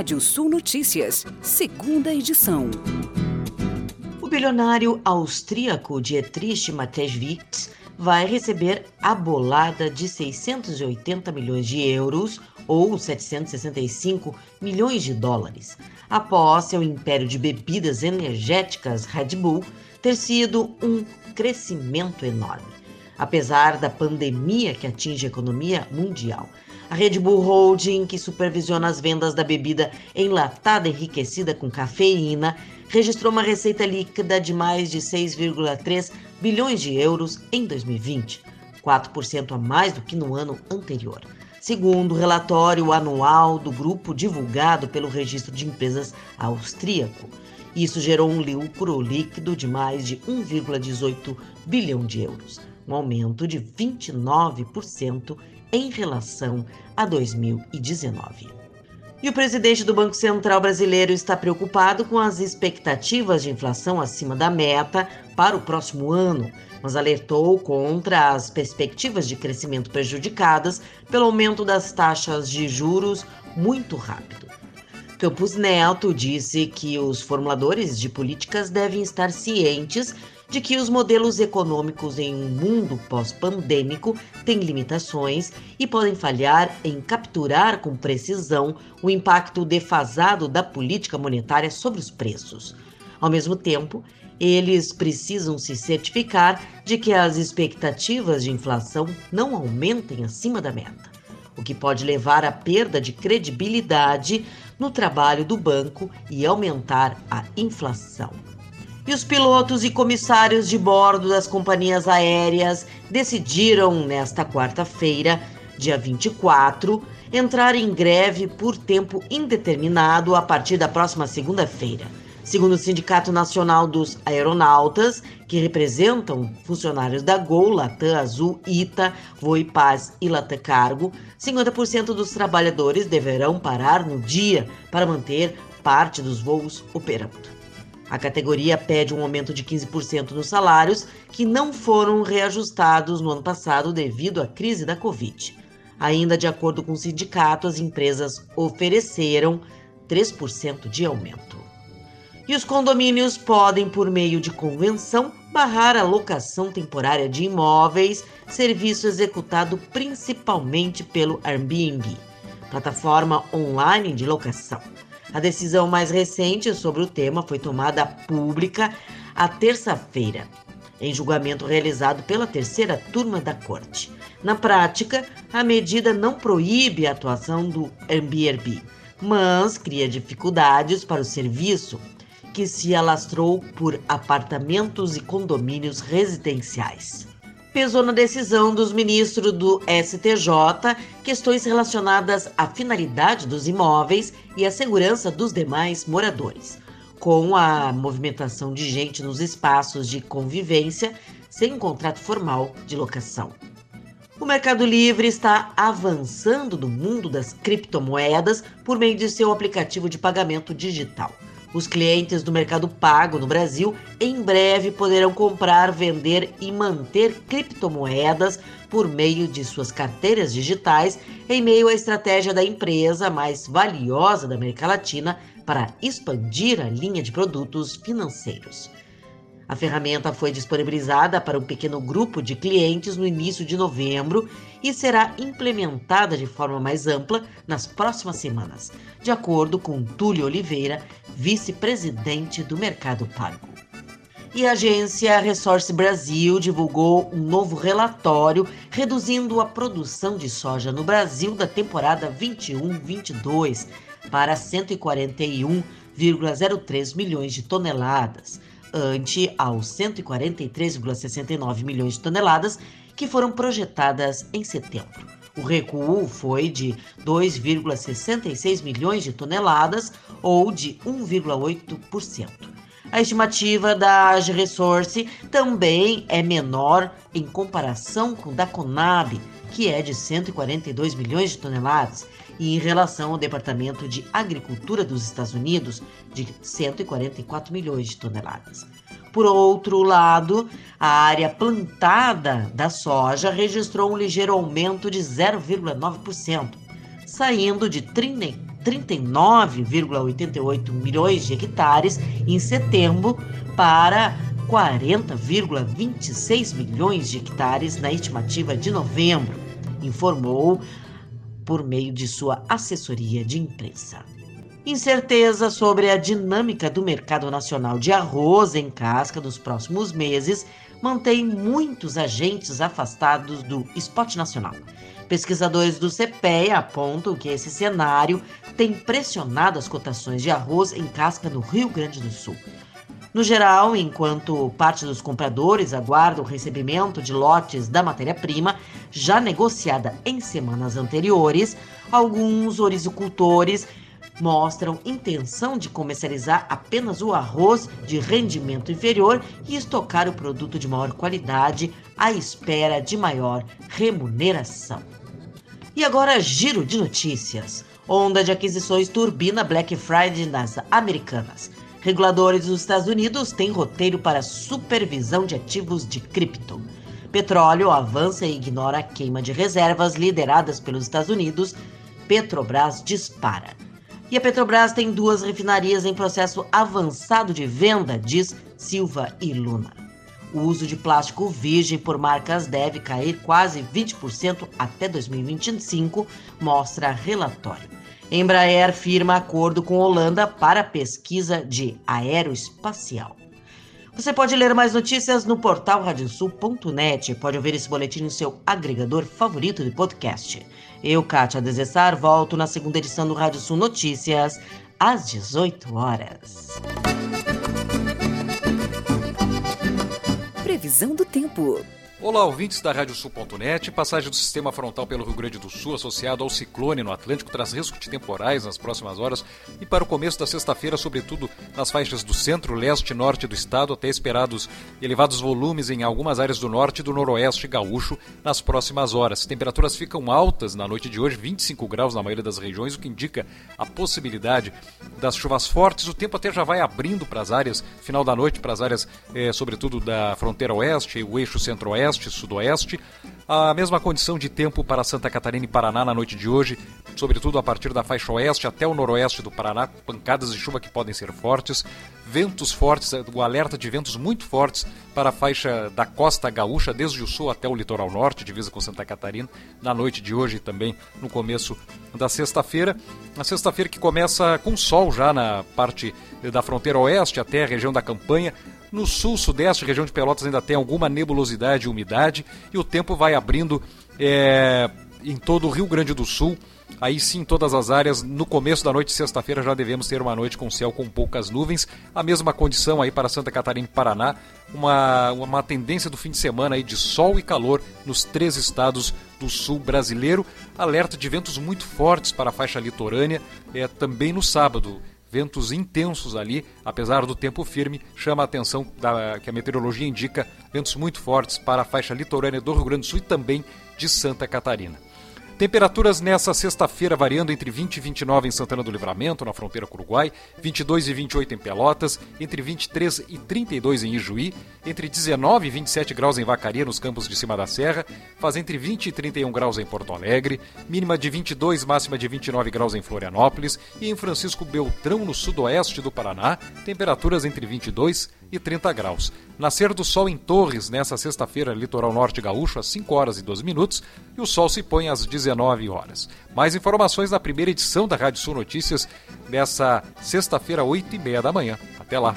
Rádio Sul Notícias, segunda edição. O bilionário austríaco Dietrich Mateschitz vai receber a bolada de 680 milhões de euros ou 765 milhões de dólares, após seu império de bebidas energéticas Red Bull ter sido um crescimento enorme. Apesar da pandemia que atinge a economia mundial, a Red Bull Holding, que supervisiona as vendas da bebida enlatada enriquecida com cafeína, registrou uma receita líquida de mais de 6,3 bilhões de euros em 2020, 4% a mais do que no ano anterior. Segundo o relatório anual do grupo divulgado pelo Registro de Empresas Austríaco, isso gerou um lucro líquido de mais de 1,18 bilhão de euros, um aumento de 29% em relação a 2019. E o presidente do Banco Central brasileiro está preocupado com as expectativas de inflação acima da meta para o próximo ano, mas alertou contra as perspectivas de crescimento prejudicadas pelo aumento das taxas de juros muito rápido. Campos Neto disse que os formuladores de políticas devem estar cientes de que os modelos econômicos em um mundo pós-pandêmico têm limitações e podem falhar em capturar com precisão o impacto defasado da política monetária sobre os preços. Ao mesmo tempo, eles precisam se certificar de que as expectativas de inflação não aumentem acima da meta, o que pode levar à perda de credibilidade no trabalho do banco e aumentar a inflação e os pilotos e comissários de bordo das companhias aéreas decidiram, nesta quarta-feira, dia 24, entrar em greve por tempo indeterminado a partir da próxima segunda-feira. Segundo o Sindicato Nacional dos Aeronautas, que representam funcionários da Gol, Latam Azul, Ita, Voipaz e Latam Cargo, 50% dos trabalhadores deverão parar no dia para manter parte dos voos operando. A categoria pede um aumento de 15% nos salários, que não foram reajustados no ano passado devido à crise da Covid. Ainda de acordo com o sindicato, as empresas ofereceram 3% de aumento. E os condomínios podem, por meio de convenção, barrar a locação temporária de imóveis, serviço executado principalmente pelo Airbnb, plataforma online de locação. A decisão mais recente sobre o tema foi tomada pública a terça-feira, em julgamento realizado pela terceira turma da Corte. Na prática, a medida não proíbe a atuação do Airbnb, mas cria dificuldades para o serviço, que se alastrou por apartamentos e condomínios residenciais pesou na decisão dos ministros do STJ questões relacionadas à finalidade dos imóveis e à segurança dos demais moradores, com a movimentação de gente nos espaços de convivência sem um contrato formal de locação. O Mercado Livre está avançando no mundo das criptomoedas por meio de seu aplicativo de pagamento digital. Os clientes do Mercado Pago no Brasil em breve poderão comprar, vender e manter criptomoedas por meio de suas carteiras digitais, em meio à estratégia da empresa mais valiosa da América Latina para expandir a linha de produtos financeiros. A ferramenta foi disponibilizada para um pequeno grupo de clientes no início de novembro e será implementada de forma mais ampla nas próximas semanas, de acordo com Túlio Oliveira, vice-presidente do Mercado Pago. E a agência Resource Brasil divulgou um novo relatório reduzindo a produção de soja no Brasil da temporada 21-22 para 141,03 milhões de toneladas ante aos 143,69 milhões de toneladas que foram projetadas em setembro. O recuo foi de 2,66 milhões de toneladas, ou de 1,8%. A estimativa da AgResource também é menor em comparação com da Conab, que é de 142 milhões de toneladas, e em relação ao Departamento de Agricultura dos Estados Unidos, de 144 milhões de toneladas. Por outro lado, a área plantada da soja registrou um ligeiro aumento de 0,9%, saindo de 39,88 milhões de hectares em setembro para 40,26 milhões de hectares na estimativa de novembro, informou por meio de sua assessoria de imprensa. Incerteza sobre a dinâmica do mercado nacional de arroz em casca nos próximos meses mantém muitos agentes afastados do spot nacional. Pesquisadores do CPEA apontam que esse cenário tem pressionado as cotações de arroz em casca no Rio Grande do Sul. No geral, enquanto parte dos compradores aguarda o recebimento de lotes da matéria-prima já negociada em semanas anteriores, alguns orizicultores mostram intenção de comercializar apenas o arroz de rendimento inferior e estocar o produto de maior qualidade à espera de maior remuneração. E agora, giro de notícias. Onda de aquisições turbina Black Friday nas Americanas. Reguladores dos Estados Unidos têm roteiro para supervisão de ativos de cripto. Petróleo avança e ignora a queima de reservas lideradas pelos Estados Unidos. Petrobras dispara. E a Petrobras tem duas refinarias em processo avançado de venda, diz Silva e Luna. O uso de plástico virgem por marcas deve cair quase 20% até 2025, mostra relatório. Embraer firma acordo com Holanda para pesquisa de aeroespacial. Você pode ler mais notícias no portal radiosul.net. Pode ouvir esse boletim no seu agregador favorito de podcast. Eu, Kátia Desessar, volto na segunda edição do Rádio Sul Notícias, às 18 horas. Previsão do tempo. Olá, ouvintes da Radiosul.net. Passagem do sistema frontal pelo Rio Grande do Sul, associado ao ciclone no Atlântico, traz risco de temporais nas próximas horas e para o começo da sexta-feira, sobretudo nas faixas do centro, leste e norte do estado, até esperados elevados volumes em algumas áreas do norte e do noroeste gaúcho nas próximas horas. Temperaturas ficam altas na noite de hoje, 25 graus na maioria das regiões, o que indica a possibilidade das chuvas fortes. O tempo até já vai abrindo para as áreas, final da noite, para as áreas, eh, sobretudo da fronteira oeste, o eixo centro-oeste oeste e sudoeste. A mesma condição de tempo para Santa Catarina e Paraná na noite de hoje, sobretudo a partir da faixa oeste até o noroeste do Paraná, pancadas de chuva que podem ser fortes, ventos fortes, o alerta de ventos muito fortes para a faixa da costa gaúcha, desde o sul até o litoral norte, divisa com Santa Catarina, na noite de hoje e também no começo da sexta-feira. A sexta-feira que começa com sol já na parte da fronteira oeste até a região da campanha, no sul, sudeste, região de Pelotas ainda tem alguma nebulosidade e umidade e o tempo vai abrindo é, em todo o Rio Grande do Sul. Aí sim, todas as áreas, no começo da noite, sexta-feira, já devemos ter uma noite com céu com poucas nuvens. A mesma condição aí para Santa Catarina e Paraná. Uma, uma tendência do fim de semana aí de sol e calor nos três estados do sul brasileiro. Alerta de ventos muito fortes para a faixa litorânea, é, também no sábado ventos intensos ali, apesar do tempo firme, chama a atenção da, que a meteorologia indica ventos muito fortes para a faixa litorânea do Rio Grande do Sul e também de Santa Catarina. Temperaturas nessa sexta-feira variando entre 20 e 29 em Santana do Livramento, na fronteira com o Uruguai, 22 e 28 em Pelotas, entre 23 e 32 em Ijuí, entre 19 e 27 graus em Vacaria, nos campos de cima da serra, faz entre 20 e 31 graus em Porto Alegre, mínima de 22, máxima de 29 graus em Florianópolis e em Francisco Beltrão, no sudoeste do Paraná, temperaturas entre 22 e 30 graus. Nascer do sol em Torres nessa sexta-feira, litoral norte gaúcho, às 5 horas e 12 minutos, e o sol se põe às 19 horas. Mais informações na primeira edição da Rádio Sul Notícias, nessa sexta-feira, 8 e meia da manhã. Até lá!